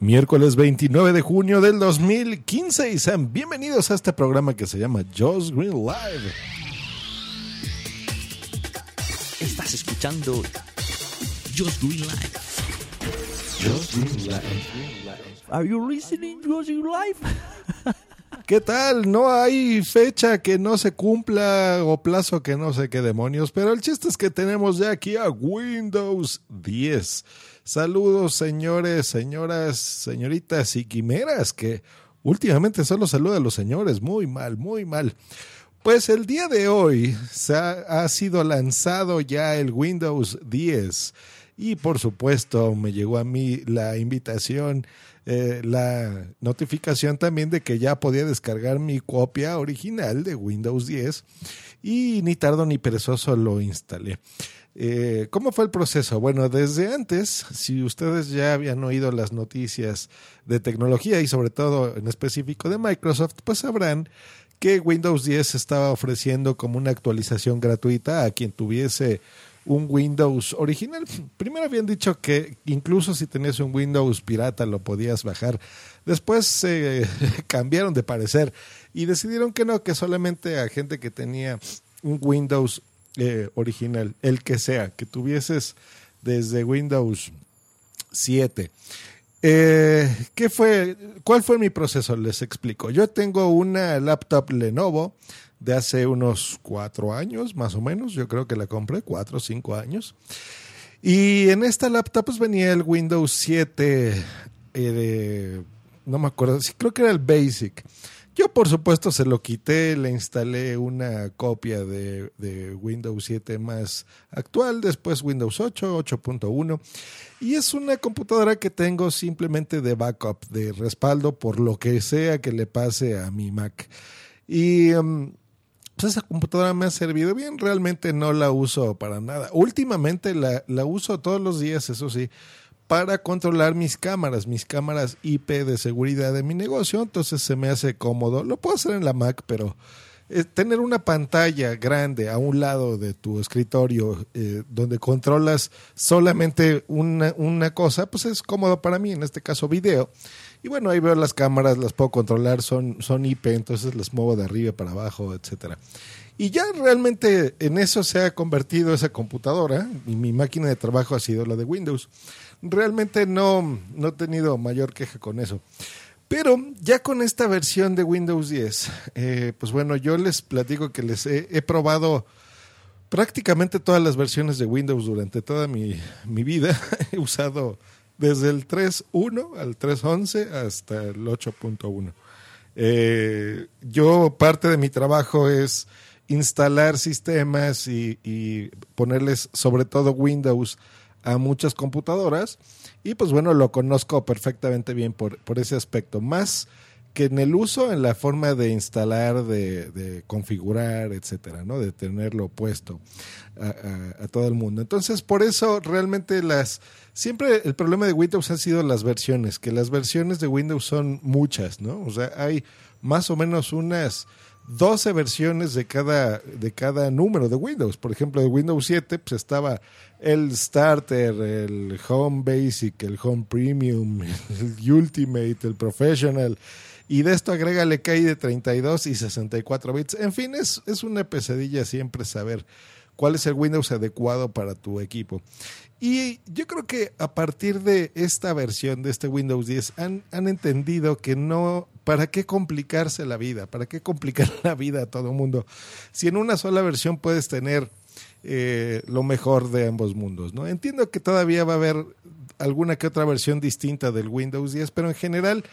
Miércoles 29 de junio del 2015 y sean bienvenidos a este programa que se llama Just Green Live. Estás escuchando Just Green Live. Just Green Live. Are you listening Just Green Live? ¿Qué tal? No hay fecha que no se cumpla o plazo que no sé qué demonios, pero el chiste es que tenemos ya aquí a Windows 10. Saludos señores, señoras, señoritas y quimeras que últimamente solo saluda a los señores. Muy mal, muy mal. Pues el día de hoy se ha, sido lanzado ya el Windows 10 y por supuesto me llegó a mí la invitación eh, la notificación también de que ya podía descargar mi copia original de Windows 10 y ni tardo ni perezoso lo instalé. Eh, ¿Cómo fue el proceso? Bueno, desde antes, si ustedes ya habían oído las noticias de tecnología y sobre todo en específico de Microsoft, pues sabrán que Windows 10 estaba ofreciendo como una actualización gratuita a quien tuviese un Windows original. Primero habían dicho que incluso si tenías un Windows pirata lo podías bajar. Después se cambiaron de parecer y decidieron que no, que solamente a gente que tenía un Windows eh, original, el que sea, que tuvieses desde Windows 7. Eh, ¿Qué fue? ¿Cuál fue mi proceso? Les explico. Yo tengo una laptop Lenovo de hace unos cuatro años, más o menos. Yo creo que la compré, cuatro o cinco años. Y en esta laptop pues venía el Windows 7 eh, no me acuerdo, creo que era el Basic. Yo por supuesto se lo quité, le instalé una copia de, Windows 7 más actual, después Windows 8, 8.1. Y es una computadora que tengo simplemente de backup, de respaldo por lo que sea que le pase a mi Mac. Y um, pues esa computadora me ha servido bien, realmente no la uso para nada. Últimamente la, la uso todos los días, eso sí, para controlar mis cámaras, mis cámaras IP de seguridad de mi negocio, entonces se me hace cómodo. Lo puedo hacer en la Mac, pero eh, tener una pantalla grande a un lado de tu escritorio eh, donde controlas solamente una, cosa, pues es cómodo para mí, en este caso video. Y bueno, ahí veo las cámaras, las puedo controlar, son, son IP, entonces las muevo de arriba para abajo, etcétera. Y ya realmente en eso se ha convertido esa computadora y mi máquina de trabajo ha sido la de Windows. Realmente no, no he tenido mayor queja con eso. Pero ya con esta versión de Windows 10, eh, pues bueno, yo les platico que les he, probado prácticamente todas las versiones de Windows durante toda mi, mi vida. he usado desde el 3.1 al 3.11 hasta el 8.1. Eh, yo parte de mi trabajo es instalar sistemas y, ponerles sobre todo Windows a muchas computadoras y pues bueno, lo conozco perfectamente bien por, por ese aspecto. Más que en el uso, en la forma de instalar, de, configurar, etcétera, ¿no? De tenerlo puesto a, todo el mundo. Entonces, por eso realmente las. Siempre el problema de Windows han sido las versiones, que las versiones de Windows son muchas, ¿no? O sea, hay más o menos unas 12 versiones de cada, de cada número de Windows. Por ejemplo, de Windows 7 pues estaba el Starter, el Home Basic, el Home Premium, el Ultimate, el Professional. Y de esto agrégale que hay de 32 y 64 bits. En fin, es, es una pesadilla siempre saber cuál es el Windows adecuado para tu equipo. Y yo creo que a partir de esta versión de este Windows 10 han, han entendido que no, ¿para qué complicarse la vida? ¿Para qué complicar la vida a todo mundo? Si en una sola versión puedes tener eh, lo mejor de ambos mundos, ¿no? Entiendo que todavía va a haber alguna que otra versión distinta del Windows 10, pero en general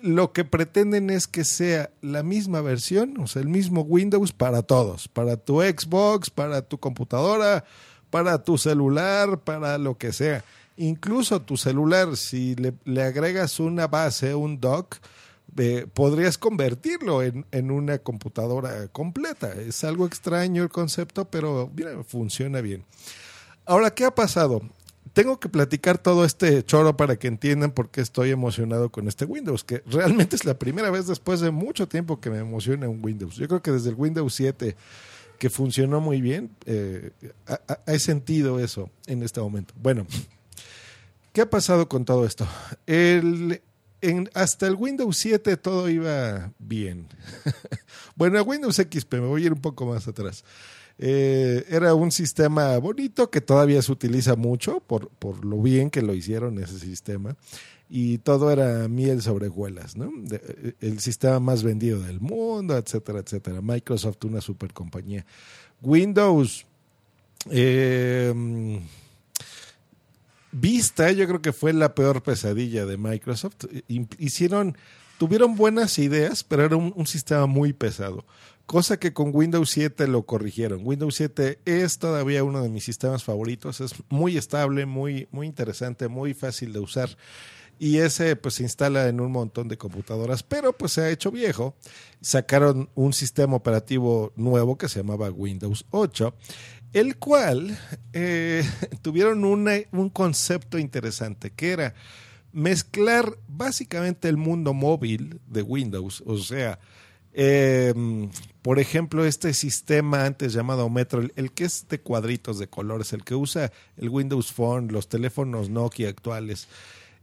lo que pretenden es que sea la misma versión, o sea, el mismo Windows para todos, para tu Xbox, para tu computadora, para tu celular, para lo que sea. Incluso tu celular, si le, le agregas una base, un dock, eh, podrías convertirlo en, en, una computadora completa. Es algo extraño el concepto, pero mira, funciona bien. Ahora, ¿qué ha pasado? tengo que platicar todo este choro para que entiendan por qué estoy emocionado con este Windows, que realmente es la primera vez después de mucho tiempo que me emociona un Windows. Yo creo que desde el Windows 7, que funcionó muy bien, eh, he sentido eso en este momento. Bueno, ¿Qué ha pasado con todo esto? El, hasta el Windows 7 todo iba bien. bueno, Windows XP, me voy a ir un poco más atrás. Eh, era un sistema bonito que todavía se utiliza mucho por, por lo bien que lo hicieron ese sistema. Y todo era miel sobre huelas, ¿no? De, el sistema más vendido del mundo, etcétera, etcétera. Microsoft, una super compañía. Windows. Eh, Vista, yo creo que fue la peor pesadilla de Microsoft. Hicieron, tuvieron buenas ideas, pero era un, sistema muy pesado. Cosa que con Windows 7 lo corrigieron. Windows 7 es todavía uno de mis sistemas favoritos. Es muy estable, muy, muy interesante, muy fácil de usar. Y ese pues se instala en un montón de computadoras, pero pues se ha hecho viejo. Sacaron un sistema operativo nuevo que se llamaba Windows 8 el cual eh, tuvieron un concepto interesante, que era mezclar básicamente el mundo móvil de Windows, o sea, eh, por ejemplo, este sistema antes llamado Metro, el, que es de cuadritos de colores, el que usa el Windows Phone, los teléfonos Nokia actuales,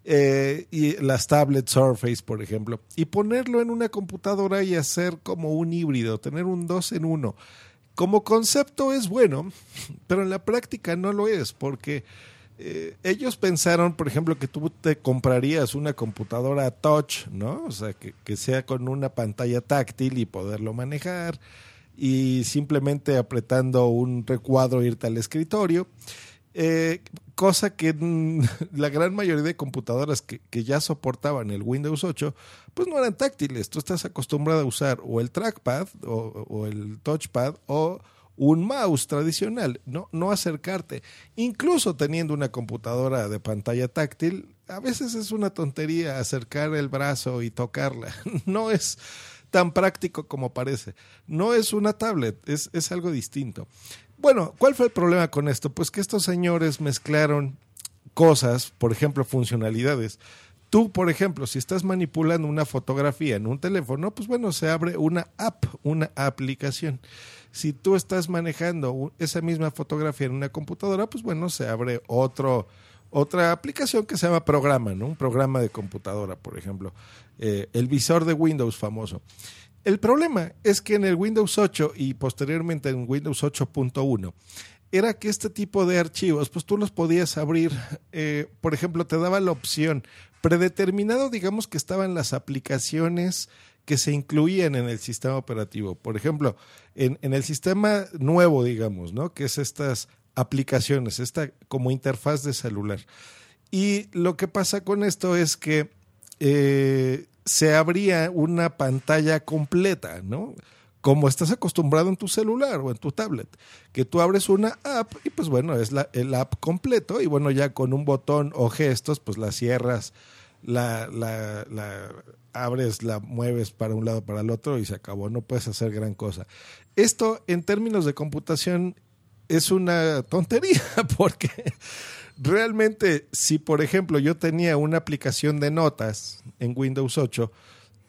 eh, y las tablets Surface, por ejemplo, y ponerlo en una computadora y hacer como un híbrido, tener un dos en uno como concepto es bueno, pero en la práctica no lo es, porque eh, ellos pensaron, por ejemplo, que tú te comprarías una computadora touch, ¿no? O sea, que, que sea con una pantalla táctil y poderlo manejar y simplemente apretando un recuadro irte al escritorio. Eh, cosa que la gran mayoría de computadoras que, ya soportaban el Windows 8, pues no eran táctiles. Tú estás acostumbrado a usar o el trackpad o, o el touchpad o un mouse tradicional, no, no acercarte. Incluso teniendo una computadora de pantalla táctil, a veces es una tontería acercar el brazo y tocarla. No es tan práctico como parece. No es una tablet, es, es algo distinto. Bueno, ¿cuál fue el problema con esto? Pues que estos señores mezclaron cosas, por ejemplo, funcionalidades. Tú, por ejemplo, si estás manipulando una fotografía en un teléfono, pues bueno, se abre una app, una aplicación. Si tú estás manejando esa misma fotografía en una computadora, pues bueno, se abre otro, otra aplicación que se llama programa, ¿no? Un programa de computadora, por ejemplo. Eh, el visor de Windows famoso. El problema es que en el Windows 8 y posteriormente en Windows 8.1 era que este tipo de archivos, pues tú los podías abrir, eh, por ejemplo, te daba la opción predeterminado, digamos que estaban las aplicaciones que se incluían en el sistema operativo. Por ejemplo, en, en el sistema nuevo, digamos, ¿no? Que es estas aplicaciones, esta como interfaz de celular. Y lo que pasa con esto es que eh, se abría una pantalla completa, ¿no? Como estás acostumbrado en tu celular o en tu tablet, que tú abres una app y pues bueno, es la, el app completo y bueno, ya con un botón o gestos, pues la cierras, la, la, abres, la mueves para un lado, para el otro y se acabó, no puedes hacer gran cosa. Esto en términos de computación es una tontería porque realmente si por ejemplo yo tenía una aplicación de notas en Windows 8,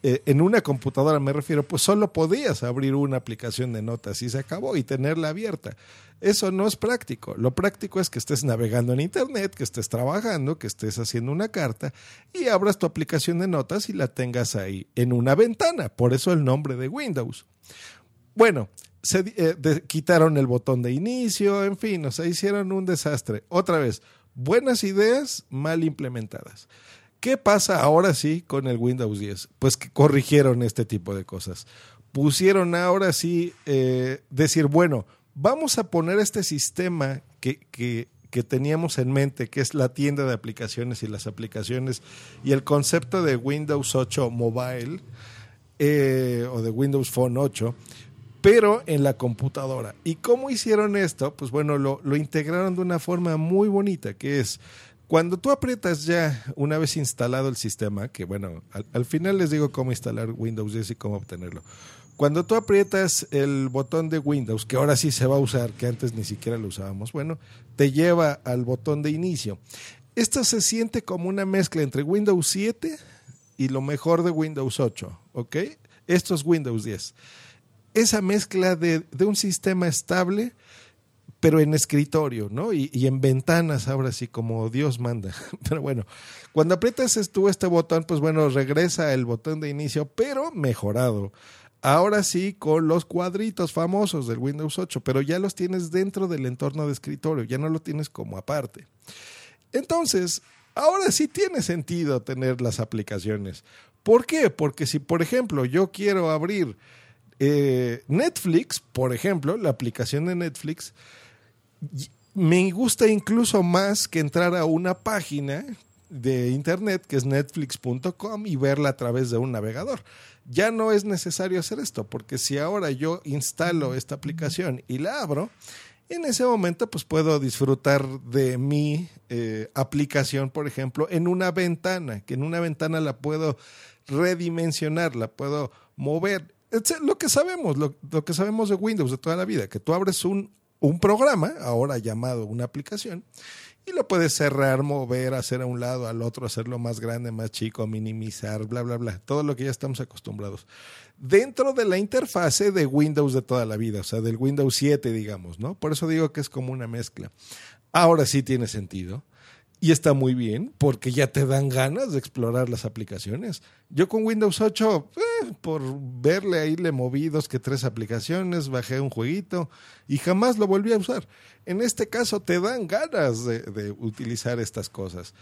eh, en una computadora me refiero, pues solo podías abrir una aplicación de notas y se acabó y tenerla abierta. Eso no es práctico. Lo práctico es que estés navegando en Internet, que estés trabajando, que estés haciendo una carta y abras tu aplicación de notas y la tengas ahí en una ventana. Por eso el nombre de Windows. Bueno, se eh, quitaron el botón de inicio, en fin, o sea, hicieron un desastre. Otra vez, buenas ideas mal implementadas. ¿Qué pasa ahora sí con el Windows 10? Pues que corrigieron este tipo de cosas. Pusieron ahora sí eh, decir, bueno, vamos a poner este sistema que, que, que, teníamos en mente, que es la tienda de aplicaciones y las aplicaciones, y el concepto de Windows 8 Mobile eh, o de Windows Phone 8, pero en la computadora. ¿Y cómo hicieron esto? Pues bueno, lo, lo integraron de una forma muy bonita, que es cuando tú aprietas ya, una vez instalado el sistema, que bueno, al, al, final les digo cómo instalar Windows 10 y cómo obtenerlo. Cuando tú aprietas el botón de Windows, que ahora sí se va a usar, que antes ni siquiera lo usábamos, bueno, te lleva al botón de inicio. Esto se siente como una mezcla entre Windows 7 y lo mejor de Windows 8, ¿ok? Esto es Windows 10. Esa mezcla de, de un sistema estable pero en escritorio, ¿no? Y, y, en ventanas, ahora sí, como Dios manda. Pero bueno, cuando aprietas tú este botón, pues bueno, regresa el botón de inicio, pero mejorado. Ahora sí, con los cuadritos famosos del Windows 8, pero ya los tienes dentro del entorno de escritorio, ya no lo tienes como aparte. Entonces, ahora sí tiene sentido tener las aplicaciones. ¿Por qué? Porque si, por ejemplo, yo quiero abrir eh, Netflix, por ejemplo, la aplicación de Netflix, me gusta incluso más que entrar a una página de internet que es netflix.com y verla a través de un navegador. Ya no es necesario hacer esto, porque si ahora yo instalo esta aplicación y la abro, en ese momento pues puedo disfrutar de mi eh, aplicación, por ejemplo, en una ventana, que en una ventana la puedo redimensionar, la puedo mover. Lo que sabemos, lo, lo que sabemos de Windows de toda la vida, que tú abres un, un programa, ahora llamado una aplicación, y lo puedes cerrar, mover, hacer a un lado, al otro, hacerlo más grande, más chico, minimizar, bla, bla, bla. Todo lo que ya estamos acostumbrados. Dentro de la interfase de Windows de toda la vida, o sea, del Windows 7, digamos, ¿no? Por eso digo que es como una mezcla. Ahora sí tiene sentido. Y está muy bien porque ya te dan ganas de explorar las aplicaciones. Yo con Windows 8, eh, por verle ahí, le moví dos que tres aplicaciones, bajé un jueguito y jamás lo volví a usar. En este caso te dan ganas de, utilizar estas cosas.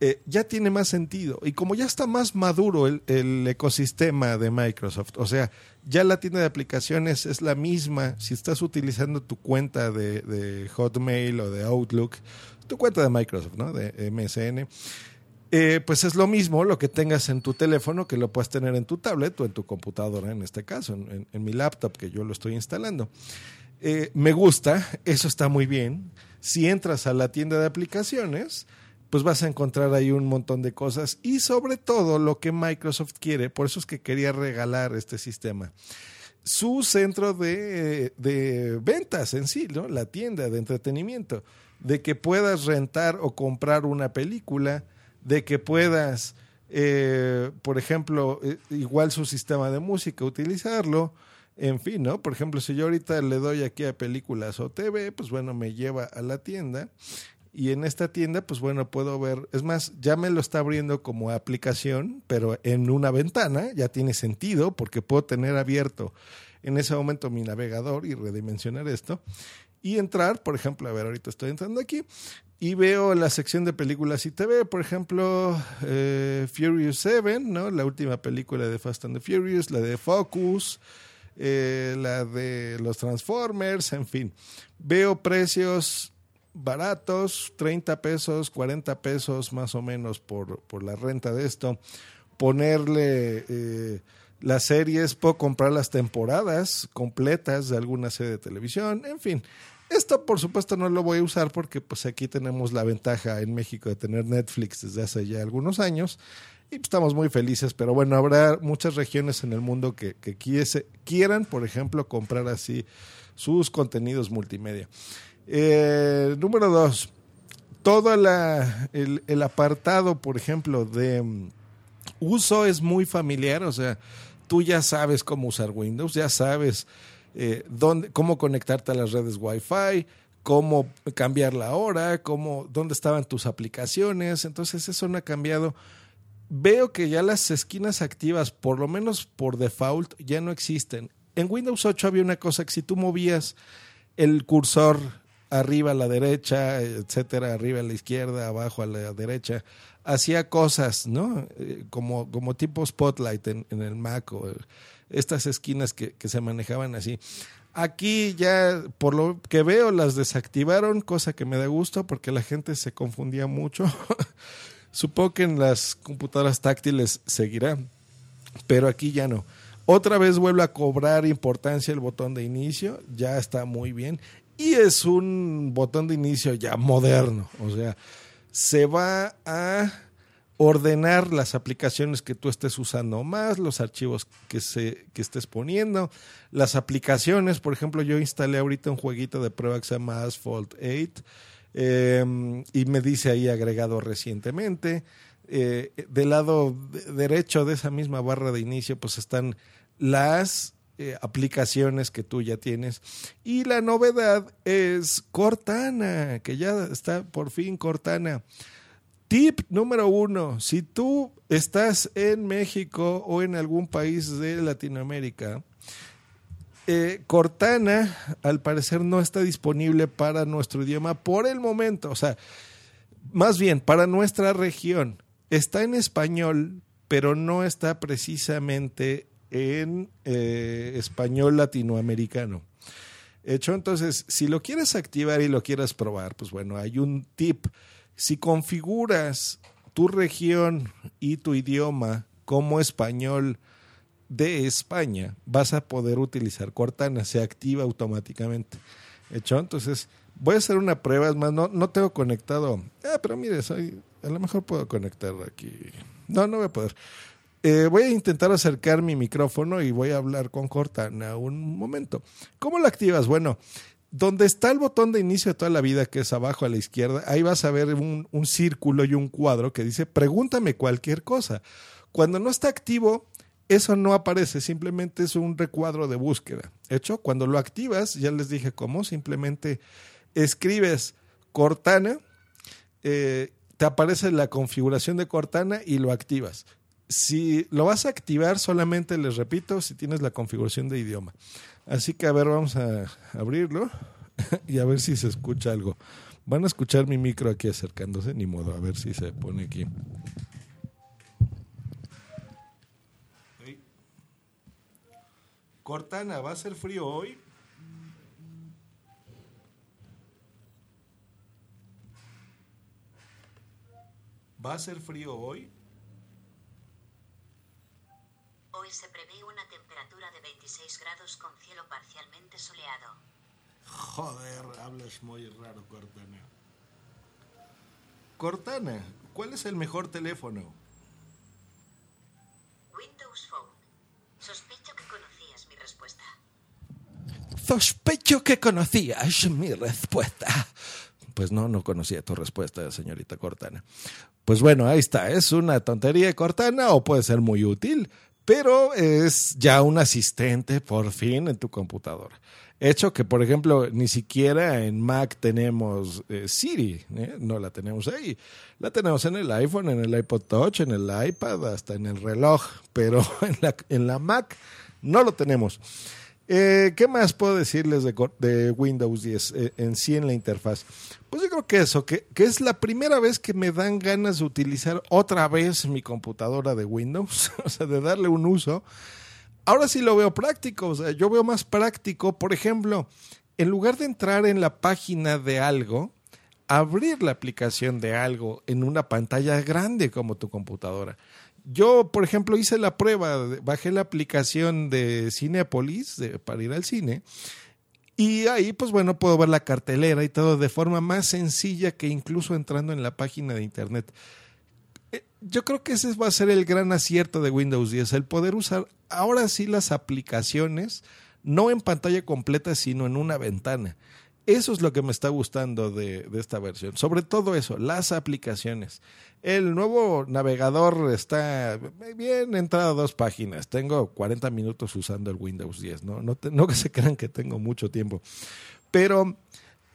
Eh, ya tiene más sentido. Y como ya está más maduro el, el, ecosistema de Microsoft, o sea, ya la tienda de aplicaciones es la misma si estás utilizando tu cuenta de, de Hotmail o de Outlook tu cuenta de Microsoft, ¿no? De MSN. Eh, pues es lo mismo lo que tengas en tu teléfono que lo puedes tener en tu tablet o en tu computadora, en este caso, en, en mi laptop que yo lo estoy instalando. Eh, me gusta, eso está muy bien. Si entras a la tienda de aplicaciones, pues vas a encontrar ahí un montón de cosas y sobre todo lo que Microsoft quiere, por eso es que quería regalar este sistema. Su centro de, de ventas en sí, ¿no? la tienda de entretenimiento de que puedas rentar o comprar una película, de que puedas, eh, por ejemplo, eh, igual su sistema de música, utilizarlo. En fin, ¿no? Por ejemplo, si yo ahorita le doy aquí a películas o TV, pues bueno, me lleva a la tienda y en esta tienda, pues bueno, puedo ver, es más, ya me lo está abriendo como aplicación, pero en una ventana, ya tiene sentido porque puedo tener abierto en ese momento mi navegador y redimensionar esto y entrar, por ejemplo, a ver, ahorita estoy entrando aquí y veo la sección de películas y TV, por ejemplo, eh, Furious 7, ¿no? La última película de Fast and the Furious, la de Focus, eh, la de los Transformers, en fin. Veo precios baratos, 30 pesos, 40 pesos más o menos por, por la renta de esto. Ponerle... Eh, las series, puedo comprar las temporadas completas de alguna serie de televisión, en fin. Esto por supuesto no lo voy a usar porque pues aquí tenemos la ventaja en México de tener Netflix desde hace ya algunos años y pues, estamos muy felices, pero bueno, habrá muchas regiones en el mundo que, que quieran, por ejemplo, comprar así sus contenidos multimedia. Eh, número dos, todo la, el, el apartado, por ejemplo, de mm, uso es muy familiar, o sea, tú ya sabes cómo usar Windows, ya sabes eh, dónde, cómo conectarte a las redes Wi-Fi, cómo cambiar la hora, cómo, dónde estaban tus aplicaciones. Entonces eso no ha cambiado. Veo que ya las esquinas activas, por lo menos por default, ya no existen. En Windows 8 había una cosa que si tú movías el cursor arriba a la derecha, etcétera, arriba a la izquierda, abajo a la derecha, hacía cosas, ¿no? Eh, como, como tipo spotlight en, el Mac o estas esquinas que, que, se manejaban así. Aquí ya, por lo que veo, las desactivaron, cosa que me da gusto porque la gente se confundía mucho. Supongo que en las computadoras táctiles seguirá, pero aquí ya no. Otra vez vuelve a cobrar importancia el botón de inicio, ya está muy bien. Y es un botón de inicio ya moderno, o sea, se va a ordenar las aplicaciones que tú estés usando más, los archivos que, se, que estés poniendo, las aplicaciones, por ejemplo, yo instalé ahorita un jueguito de prueba que se llama Asphalt 8 eh, y me dice ahí agregado recientemente. Eh, del lado derecho de esa misma barra de inicio, pues están las eh, aplicaciones que tú ya tienes. Y la novedad es Cortana, que ya está por fin Cortana. Tip número uno, si tú estás en México o en algún país de Latinoamérica, eh, Cortana al parecer no está disponible para nuestro idioma por el momento, o sea, más bien para nuestra región. Está en español, pero no está precisamente en eh, español latinoamericano. Hecho, entonces, si lo quieres activar y lo quieres probar, pues bueno, hay un tip si configuras tu región y tu idioma como español de España, vas a poder utilizar Cortana, se activa automáticamente. ¿Hecho? Entonces, voy a hacer una prueba, es más, no, no tengo conectado. Ah, pero mire, a lo mejor puedo conectar aquí. No, no voy a poder. Eh, voy a intentar acercar mi micrófono y voy a hablar con Cortana un momento. ¿Cómo lo activas? Bueno, donde está el botón de inicio de toda la vida, que es abajo a la izquierda, ahí vas a ver un, un, círculo y un cuadro que dice pregúntame cualquier cosa. Cuando no está activo, eso no aparece, simplemente es un recuadro de búsqueda. Hecho, cuando lo activas, ya les dije cómo, simplemente escribes Cortana, eh, te aparece la configuración de Cortana y lo activas. Si lo vas a activar, solamente les repito, si tienes la configuración de idioma. Así que a ver, vamos a abrirlo y a ver si se escucha algo. Van a escuchar mi micro aquí acercándose, ni modo, a ver si se pone aquí. Cortana, ¿va a ser frío hoy? ¿Va a ser frío hoy? Hoy se prevé una temperatura de 26 grados con cielo parcialmente soleado. Joder, hablas muy raro, Cortana. Cortana, ¿cuál es el mejor teléfono? Windows Phone. Sospecho que conocías mi respuesta. Sospecho que conocías mi respuesta. Pues no, no conocía tu respuesta, señorita Cortana. Pues bueno, ahí está. Es una tontería Cortana o puede ser muy útil pero es ya un asistente por fin en tu computadora. Hecho que, por ejemplo, ni siquiera en Mac tenemos eh, Siri, ¿eh? no la tenemos ahí. La tenemos en el iPhone, en el iPod Touch, en el iPad, hasta en el reloj, pero en la, en la Mac no lo tenemos. Eh, ¿Qué más puedo decirles de, Windows 10 eh, en sí en la interfaz? Pues yo creo que eso, que, que, es la primera vez que me dan ganas de utilizar otra vez mi computadora de Windows, o sea, de darle un uso. Ahora sí lo veo práctico, o sea, yo veo más práctico, por ejemplo, en lugar de entrar en la página de algo, abrir la aplicación de algo en una pantalla grande como tu computadora. Yo, por ejemplo, hice la prueba, bajé la aplicación de Cinepolis de, para ir al cine y ahí, pues bueno, puedo ver la cartelera y todo de forma más sencilla que incluso entrando en la página de internet. Eh, yo creo que ese va a ser el gran acierto de Windows 10, el poder usar ahora sí las aplicaciones, no en pantalla completa, sino en una ventana. Eso es lo que me está gustando de, esta versión. Sobre todo eso, las aplicaciones. El nuevo navegador está bien entrado a dos páginas. Tengo 40 minutos usando el Windows 10. No, no, se crean que tengo mucho tiempo. Pero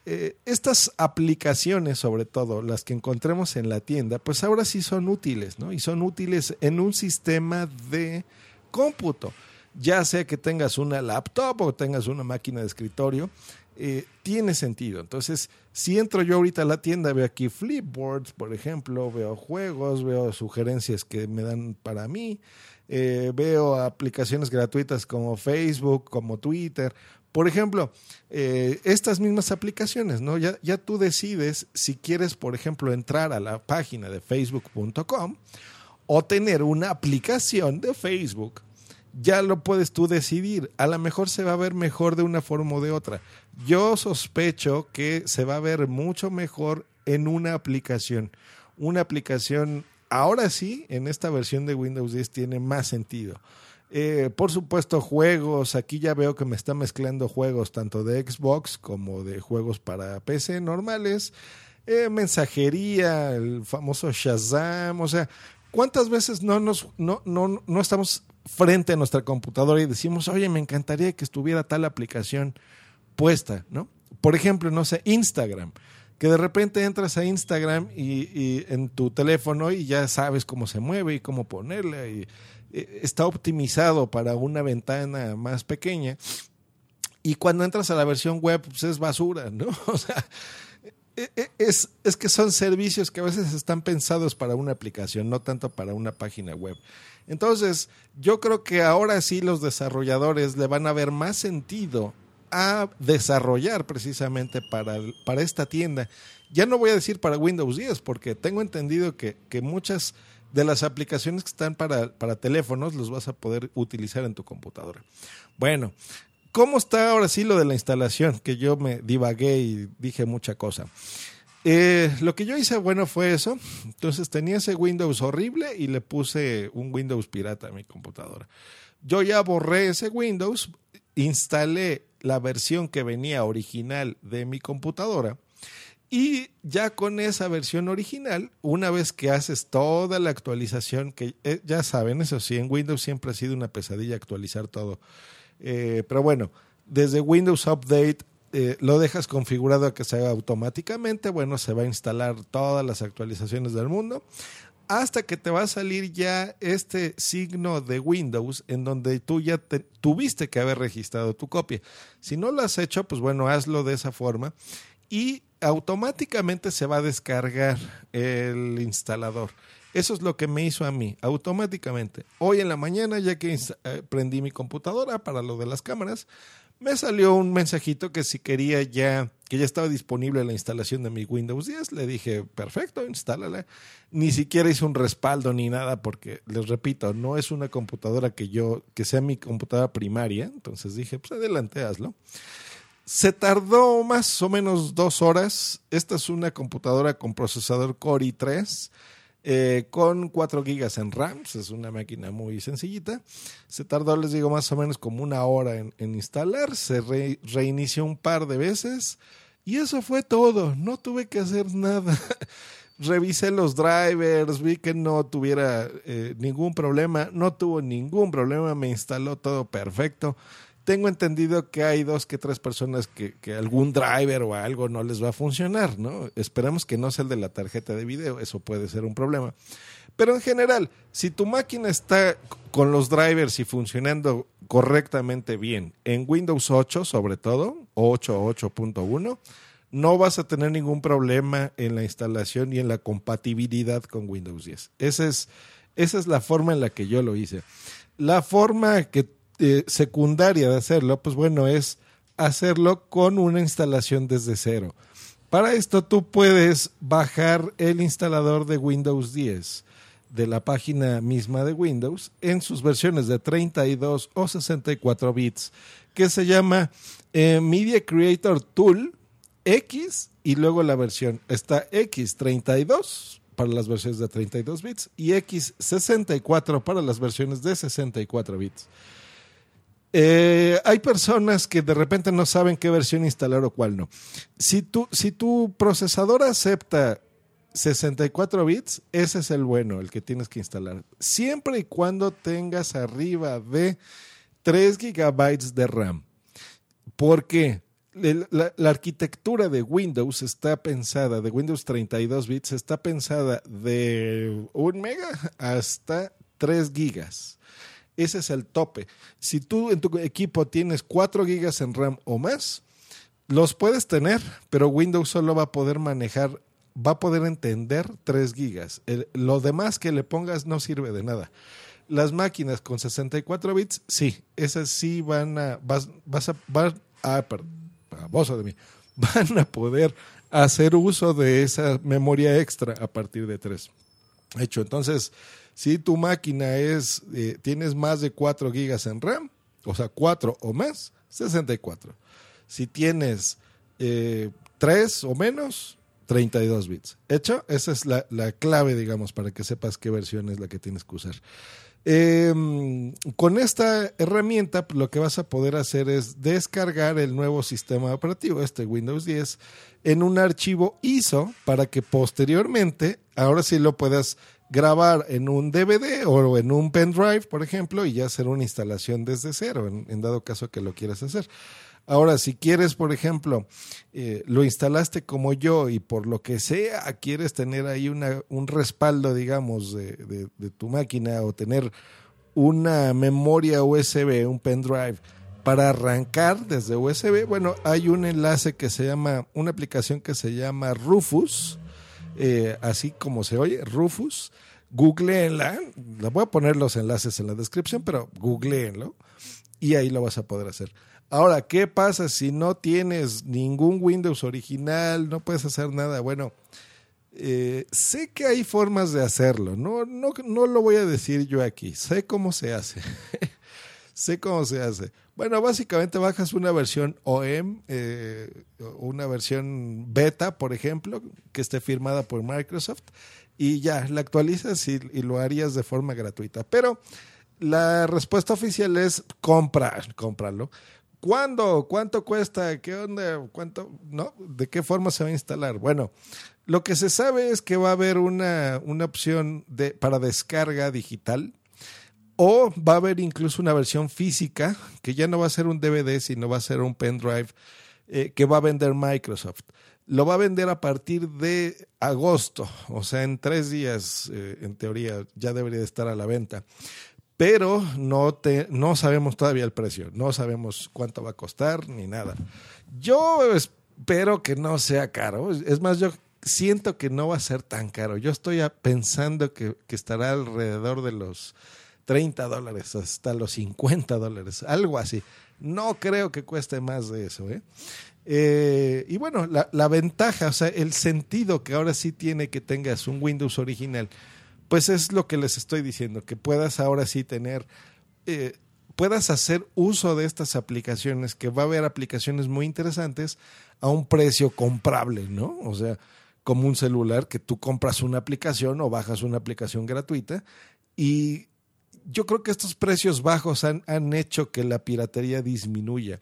eh, estas aplicaciones, sobre todo las que encontremos en la tienda, pues ahora sí son útiles, ¿no? Y son útiles en un sistema de cómputo. Ya sea que tengas una laptop o tengas una máquina de escritorio, eh, tiene sentido. Entonces, si entro yo ahorita a la tienda, veo aquí flipboards, por ejemplo, veo juegos, veo sugerencias que me dan para mí, eh, veo aplicaciones gratuitas como Facebook, como Twitter. Por ejemplo, eh, estas mismas aplicaciones, ¿no? Ya, ya tú decides si quieres, por ejemplo, entrar a la página de facebook.com o tener una aplicación de Facebook ya lo puedes tú decidir. A lo mejor se va a ver mejor de una forma o de otra. Yo sospecho que se va a ver mucho mejor en una aplicación. Una aplicación, ahora sí, en esta versión de Windows 10 tiene más sentido. Eh, por supuesto, juegos. Aquí ya veo que me está mezclando juegos tanto de Xbox como de juegos para PC normales. Eh, mensajería, el famoso Shazam. O sea, ¿cuántas veces no, nos, no, no, no estamos frente a nuestra computadora y decimos, oye, me encantaría que estuviera tal aplicación puesta, ¿no? Por ejemplo, no sé, Instagram, que de repente entras a Instagram y, en tu teléfono y ya sabes cómo se mueve y cómo ponerle y eh, está optimizado para una ventana más pequeña y cuando entras a la versión web pues es basura, ¿no? O sea, es, es que son servicios que a veces están pensados para una aplicación, no tanto para una página web. Entonces, yo creo que ahora sí los desarrolladores le van a ver más sentido a desarrollar precisamente para, para esta tienda. Ya no voy a decir para Windows 10, porque tengo entendido que, que muchas de las aplicaciones que están para, para teléfonos los vas a poder utilizar en tu computadora. Bueno, ¿cómo está ahora sí lo de la instalación? Que yo me divagué y dije mucha cosa. Eh, lo que yo hice, bueno, fue eso. Entonces tenía ese Windows horrible y le puse un Windows pirata a mi computadora. Yo ya borré ese Windows, instalé la versión que venía original de mi computadora y ya con esa versión original, una vez que haces toda la actualización, que eh, ya saben, eso sí, en Windows siempre ha sido una pesadilla actualizar todo. Eh, pero bueno, desde Windows Update eh, lo dejas configurado a que se haga automáticamente. Bueno, se va a instalar todas las actualizaciones del mundo. Hasta que te va a salir ya este signo de Windows en donde tú ya te- tuviste que haber registrado tu copia. Si no lo has hecho, pues bueno, hazlo de esa forma y automáticamente se va a descargar el instalador. Eso es lo que me hizo a mí, automáticamente. Hoy en la mañana, ya que eh, prendí mi computadora para lo de las cámaras, me salió un mensajito que si quería ya, que ya estaba disponible la instalación de mi Windows 10, le dije, perfecto, instálala. Ni siquiera hice un respaldo ni nada, porque les repito, no es una computadora que yo, que sea mi computadora primaria, entonces dije, pues adelante, hazlo. Se tardó más o menos dos horas. Esta es una computadora con procesador Core i3 eh, con 4 gigas en RAM. Es una máquina muy sencillita. Se tardó, les digo, más o menos como una hora en, instalar. Se re- reinició un par de veces. Y eso fue todo. No tuve que hacer nada. Revisé los drivers, vi que no tuviera eh, ningún problema. No tuvo ningún problema. Me instaló todo perfecto. Tengo entendido que hay dos que tres personas que, que algún driver o algo no les va a funcionar, ¿no? Esperamos que no sea el de la tarjeta de video, eso puede ser un problema. Pero en general, si tu máquina está con los drivers y funcionando correctamente bien, en Windows 8 sobre todo, 8 o 8.1, no vas a tener ningún problema en la instalación y en la compatibilidad con Windows 10. Esa es, esa es la forma en la que yo lo hice. La forma que eh, secundaria de hacerlo, pues bueno, es hacerlo con una instalación desde cero. Para esto tú puedes bajar el instalador de Windows 10 de la página misma de Windows en sus versiones de 32 o 64 bits, que se llama eh, Media Creator Tool X y luego la versión está X32 para las versiones de 32 bits y X64 para las versiones de 64 bits. Eh, hay personas que de repente no saben qué versión instalar o cuál no. Si tu, si tu procesador acepta 64 bits, ese es el bueno, el que tienes que instalar. Siempre y cuando tengas arriba de 3 gigabytes de RAM. ¿Por qué? El- La, la arquitectura de Windows está pensada, de Windows 32 bits, está pensada de 1 mega hasta 3 gigas. Ese es el tope. Si tú en tu equipo tienes 4 gigas en RAM o más, los puedes tener, pero Windows solo va a poder manejar, va a poder entender 3 gigas. El- lo demás que le pongas no sirve de nada. Las máquinas con 64 bits, sí, esas sí van a, vas, vas a, van a, perdón, baboso de mí, van a poder hacer uso de esa memoria extra a partir de 3. Hecho, entonces, si tu máquina es, eh, tienes más de 4 gigas en RAM, o sea, 4 o más, 64. Si tienes eh, 3 o menos, 32 bits. Hecho, esa es la, la clave, digamos, para que sepas qué versión es la que tienes que usar. Eh, con esta herramienta lo que vas a poder hacer es descargar el nuevo sistema operativo, este Windows 10, en un archivo ISO para que posteriormente, ahora sí lo puedas grabar en un DVD o en un pendrive, por ejemplo, y ya hacer una instalación desde cero, en dado caso que lo quieras hacer. Ahora, si quieres, por ejemplo, eh, lo instalaste como yo y por lo que sea quieres tener ahí una, un respaldo, digamos, de, de, de tu máquina o tener una memoria USB, un pendrive, para arrancar desde USB, bueno, hay un enlace que se llama, una aplicación que se llama Rufus, eh, así como se oye, Rufus. Googleenla, la voy a poner los enlaces en la descripción, pero googleenlo y ahí lo vas a poder hacer. Ahora, ¿qué pasa si no tienes ningún Windows original, no puedes hacer nada? Bueno, eh, sé que hay formas de hacerlo, no, no, no lo voy a decir yo aquí, sé cómo se hace. sé cómo se hace. Bueno, básicamente bajas una versión OEM, eh, una versión beta, por ejemplo, que esté firmada por Microsoft, y ya, la actualizas y, y lo harías de forma gratuita. Pero la respuesta oficial es comprar, cómpralo. ¿Cuándo? ¿Cuánto cuesta? ¿Qué onda? ¿Cuánto? ¿No? ¿De qué forma se va a instalar? Bueno, lo que se sabe es que va a haber una, una opción de, para descarga digital o va a haber incluso una versión física que ya no va a ser un DVD, sino va a ser un pendrive eh, que va a vender Microsoft. Lo va a vender a partir de agosto, o sea, en tres días, eh, en teoría, ya debería de estar a la venta pero no, te, no sabemos todavía el precio, no sabemos cuánto va a costar ni nada. Yo espero que no sea caro, es más, yo siento que no va a ser tan caro. Yo estoy pensando que, estará alrededor de los 30 dólares hasta los 50 dólares, algo así. No creo que cueste más de eso. ¿eh? Eh, y bueno, la, la ventaja, o sea, el sentido que ahora sí tiene que tengas un Windows original pues es lo que les estoy diciendo, que puedas ahora sí tener, eh, puedas hacer uso de estas aplicaciones, que va a haber aplicaciones muy interesantes a un precio comprable, ¿no? O sea, como un celular que tú compras una aplicación o bajas una aplicación gratuita y yo creo que estos precios bajos han, han, hecho que la piratería disminuya.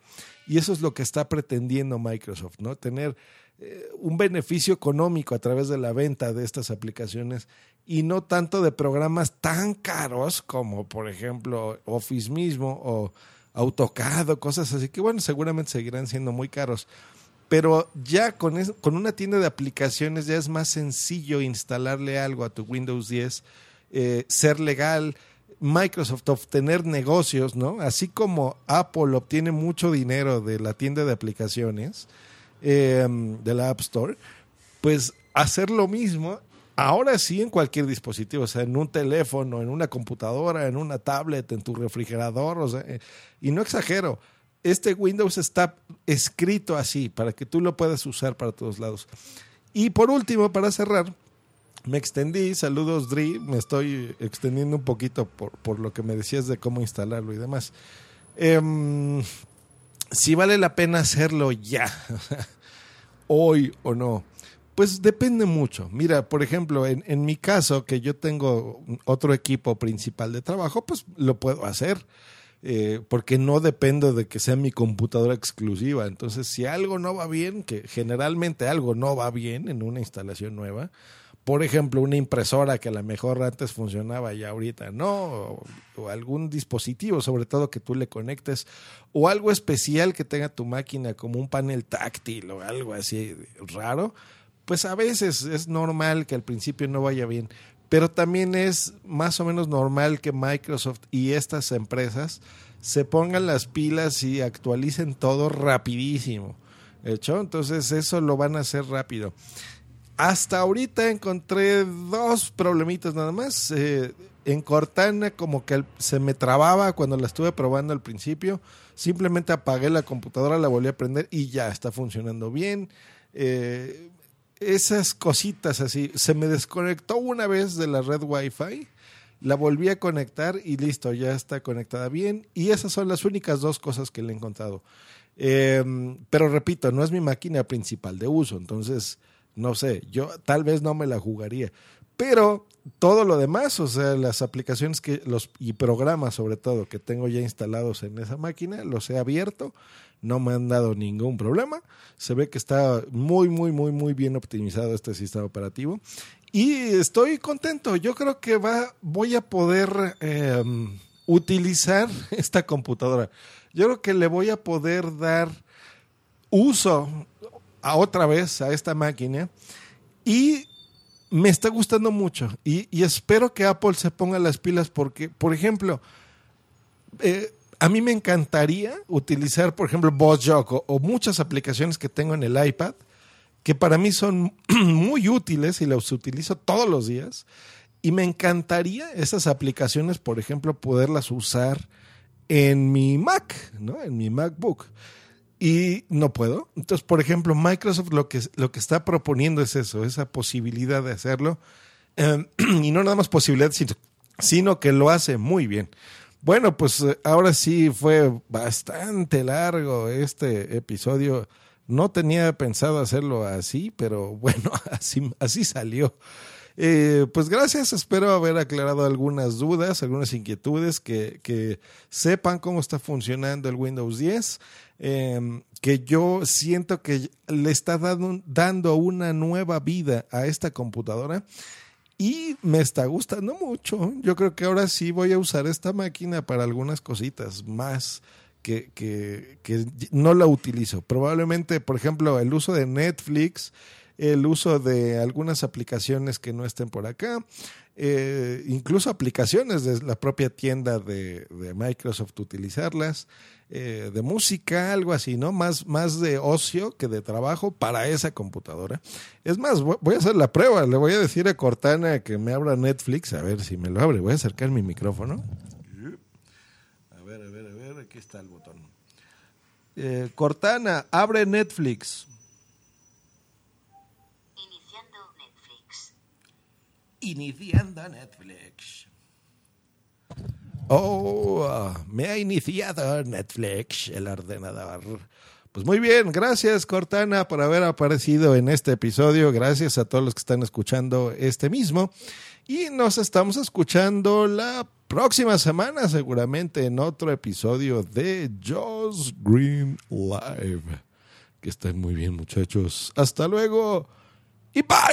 Y eso es lo que está pretendiendo Microsoft, ¿no? Tener eh, un beneficio económico a través de la venta de estas aplicaciones y no tanto de programas tan caros como por ejemplo Office mismo o AutoCAD o cosas así que bueno, seguramente seguirán siendo muy caros. Pero ya con, con una tienda de aplicaciones ya es más sencillo instalarle algo a tu Windows 10, eh, ser legal, Microsoft obtener negocios, ¿no? Así como Apple obtiene mucho dinero de la tienda de aplicaciones, eh, de la App Store, pues hacer lo mismo Ahora sí en cualquier dispositivo, o sea, en un teléfono, en una computadora, en una tablet, en tu refrigerador, o sea, y no exagero, este Windows está escrito así para que tú lo puedas usar para todos lados. Y por último, para cerrar, me extendí, saludos Dri, me estoy extendiendo un poquito por, por lo que me decías de cómo instalarlo y demás. Eh, si vale la pena hacerlo ya, hoy o no. Pues depende mucho. Mira, por ejemplo, en, en, mi caso, que yo tengo otro equipo principal de trabajo, pues lo puedo hacer. Eh, porque no dependo de que sea mi computadora exclusiva. Entonces, si algo no va bien, que generalmente algo no va bien en una instalación nueva, por ejemplo, una impresora que a lo mejor antes funcionaba y ahorita no, o, algún dispositivo, sobre todo que tú le conectes, o algo especial que tenga tu máquina, como un panel táctil o algo así raro, pues a veces es normal que al principio no vaya bien, pero también es más o menos normal que Microsoft y estas empresas se pongan las pilas y actualicen todo rapidísimo. ¿Hecho? Entonces eso lo van a hacer rápido. Hasta ahorita encontré dos problemitas nada más. Eh, en Cortana como que se me trababa cuando la estuve probando al principio. Simplemente apagué la computadora, la volví a prender y ya está funcionando bien. Eh, esas cositas así. Se me desconectó una vez de la red Wi-Fi, la volví a conectar y listo, ya está conectada bien. Y esas son las únicas dos cosas que le he encontrado. Eh, pero repito, no es mi máquina principal de uso, entonces, no sé, yo tal vez no me la jugaría. Pero todo lo demás, o sea, las aplicaciones que los y programas sobre todo que tengo ya instalados en esa máquina, los he abierto, no me han dado ningún problema. Se ve que está muy, muy, muy, muy bien optimizado este sistema operativo. Y estoy contento. Yo creo que va, voy a poder eh, utilizar esta computadora. Yo creo que le voy a poder dar uso a otra vez a esta máquina y me está gustando mucho y, espero que Apple se ponga las pilas porque, por ejemplo, eh, a mí me encantaría utilizar, por ejemplo, BossJock o, o muchas aplicaciones que tengo en el iPad que para mí son muy útiles y las utilizo todos los días. Y me encantaría esas aplicaciones, por ejemplo, poderlas usar en mi Mac, ¿no? En mi MacBook. Y no puedo. Entonces, por ejemplo, Microsoft lo que, lo que está proponiendo es eso, esa posibilidad de hacerlo. Eh, y no nada más posibilidad, sino, sino que lo hace muy bien. Bueno, pues eh, ahora sí fue bastante largo este episodio. No tenía pensado hacerlo así, pero bueno, así, así salió. Eh, pues gracias, espero haber aclarado algunas dudas, algunas inquietudes, que, que sepan cómo está funcionando el Windows 10, eh, que yo siento que le está dando, dando una nueva vida a esta computadora y me está gustando mucho. Yo creo que ahora sí voy a usar esta máquina para algunas cositas más. Que, que, que no la utilizo. Probablemente, por ejemplo, el uso de Netflix, el uso de algunas aplicaciones que no estén por acá, eh, incluso aplicaciones de la propia tienda de, Microsoft utilizarlas, eh, de música, algo así, ¿no? Más, más de ocio que de trabajo para esa computadora. Es más, voy a hacer la prueba, le voy a decir a Cortana que me abra Netflix, a ver si me lo abre, voy a acercar mi micrófono. A ver, a ver, a ver, aquí está el botón. Eh, Cortana, abre Netflix. Iniciando Netflix. Iniciando Netflix. Oh, ah, me ha iniciado Netflix, el ordenador. Pues muy bien, gracias Cortana por haber aparecido en este episodio. Gracias a todos los que están escuchando este mismo. Y nos estamos escuchando la próxima semana, seguramente en otro episodio de Joss Green Live. Que estén muy bien, muchachos. Hasta luego y bye.